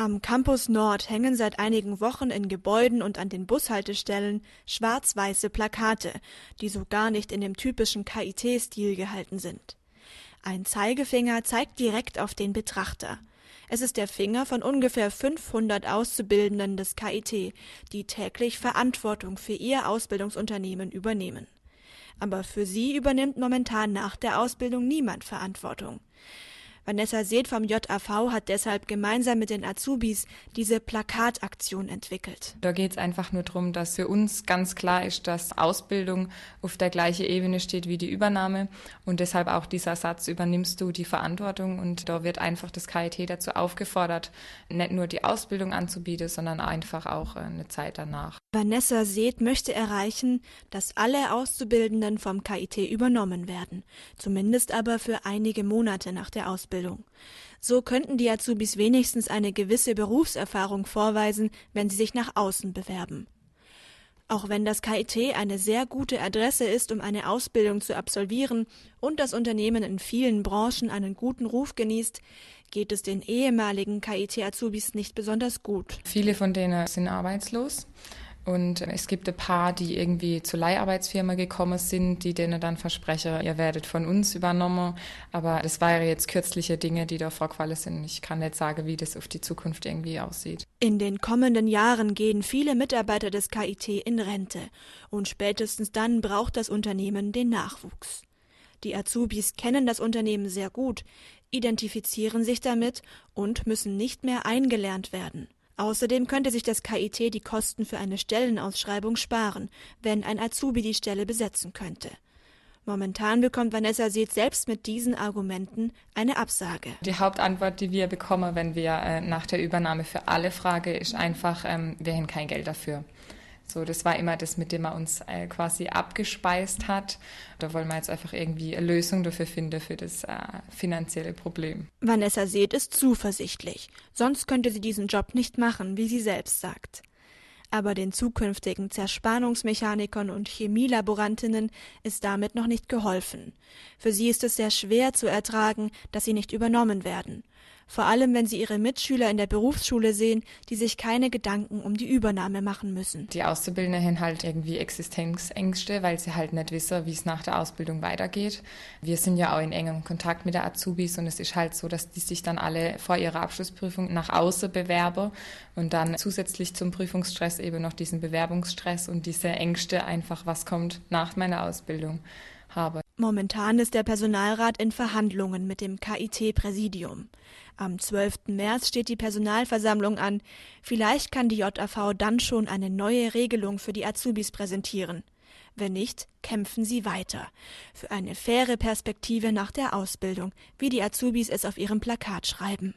Am Campus Nord hängen seit einigen Wochen in Gebäuden und an den Bushaltestellen schwarz-weiße Plakate, die so gar nicht in dem typischen KIT-Stil gehalten sind. Ein Zeigefinger zeigt direkt auf den Betrachter. Es ist der Finger von ungefähr 500 Auszubildenden des KIT, die täglich Verantwortung für ihr Ausbildungsunternehmen übernehmen. Aber für sie übernimmt momentan nach der Ausbildung niemand Verantwortung. Vanessa Seeth vom JAV hat deshalb gemeinsam mit den Azubis diese Plakataktion entwickelt. Da geht es einfach nur darum, dass für uns ganz klar ist, dass Ausbildung auf der gleichen Ebene steht wie die Übernahme und deshalb auch dieser Satz, übernimmst du die Verantwortung und da wird einfach das KIT dazu aufgefordert, nicht nur die Ausbildung anzubieten, sondern einfach auch äh, eine Zeit danach. Vanessa Seeth möchte erreichen, dass alle Auszubildenden vom KIT übernommen werden, zumindest aber für einige Monate nach der Ausbildung. Ausbildung. So könnten die Azubis wenigstens eine gewisse Berufserfahrung vorweisen, wenn sie sich nach außen bewerben. Auch wenn das KIT eine sehr gute Adresse ist, um eine Ausbildung zu absolvieren und das Unternehmen in vielen Branchen einen guten Ruf genießt, geht es den ehemaligen KIT-Azubis nicht besonders gut. Viele von denen sind arbeitslos und es gibt ein paar, die irgendwie zur Leiharbeitsfirma gekommen sind, die denen dann versprechen, ihr werdet von uns übernommen. Aber das waren jetzt kürzliche Dinge, die da vorgefallen sind. Ich kann nicht sagen, wie das auf die Zukunft irgendwie aussieht. In den kommenden Jahren gehen viele Mitarbeiter des KIT in Rente. Und spätestens dann braucht das Unternehmen den Nachwuchs. Die Azubis kennen das Unternehmen sehr gut, identifizieren sich damit und müssen nicht mehr eingelernt werden. Außerdem könnte sich das KIT die Kosten für eine Stellenausschreibung sparen, wenn ein Azubi die Stelle besetzen könnte. Momentan bekommt Vanessa Seeth selbst mit diesen Argumenten eine Absage. Die Hauptantwort, die wir bekommen, wenn wir äh, nach der Übernahme für alle fragen, ist einfach, ähm, wir haben kein Geld dafür. So, das war immer das, mit dem er uns äh, quasi abgespeist hat. Da wollen wir jetzt einfach irgendwie eine Lösung dafür finden, für das äh, finanzielle Problem. Vanessa Seeth ist zuversichtlich. Sonst könnte sie diesen Job nicht machen, wie sie selbst sagt. Aber den zukünftigen Zerspannungsmechanikern und Chemielaborantinnen ist damit noch nicht geholfen. Für sie ist es sehr schwer zu ertragen, dass sie nicht übernommen werden vor allem wenn sie ihre Mitschüler in der Berufsschule sehen, die sich keine Gedanken um die Übernahme machen müssen. Die Auszubildenden haben halt irgendwie Existenzängste, weil sie halt nicht wissen, wie es nach der Ausbildung weitergeht. Wir sind ja auch in engem Kontakt mit der Azubis und es ist halt so, dass die sich dann alle vor ihrer Abschlussprüfung nach außen bewerben und dann zusätzlich zum Prüfungsstress eben noch diesen Bewerbungsstress und diese Ängste einfach, was kommt nach meiner Ausbildung habe. Momentan ist der Personalrat in Verhandlungen mit dem KIT-Präsidium. Am 12. März steht die Personalversammlung an. Vielleicht kann die JAV dann schon eine neue Regelung für die Azubis präsentieren. Wenn nicht, kämpfen sie weiter. Für eine faire Perspektive nach der Ausbildung, wie die Azubis es auf ihrem Plakat schreiben.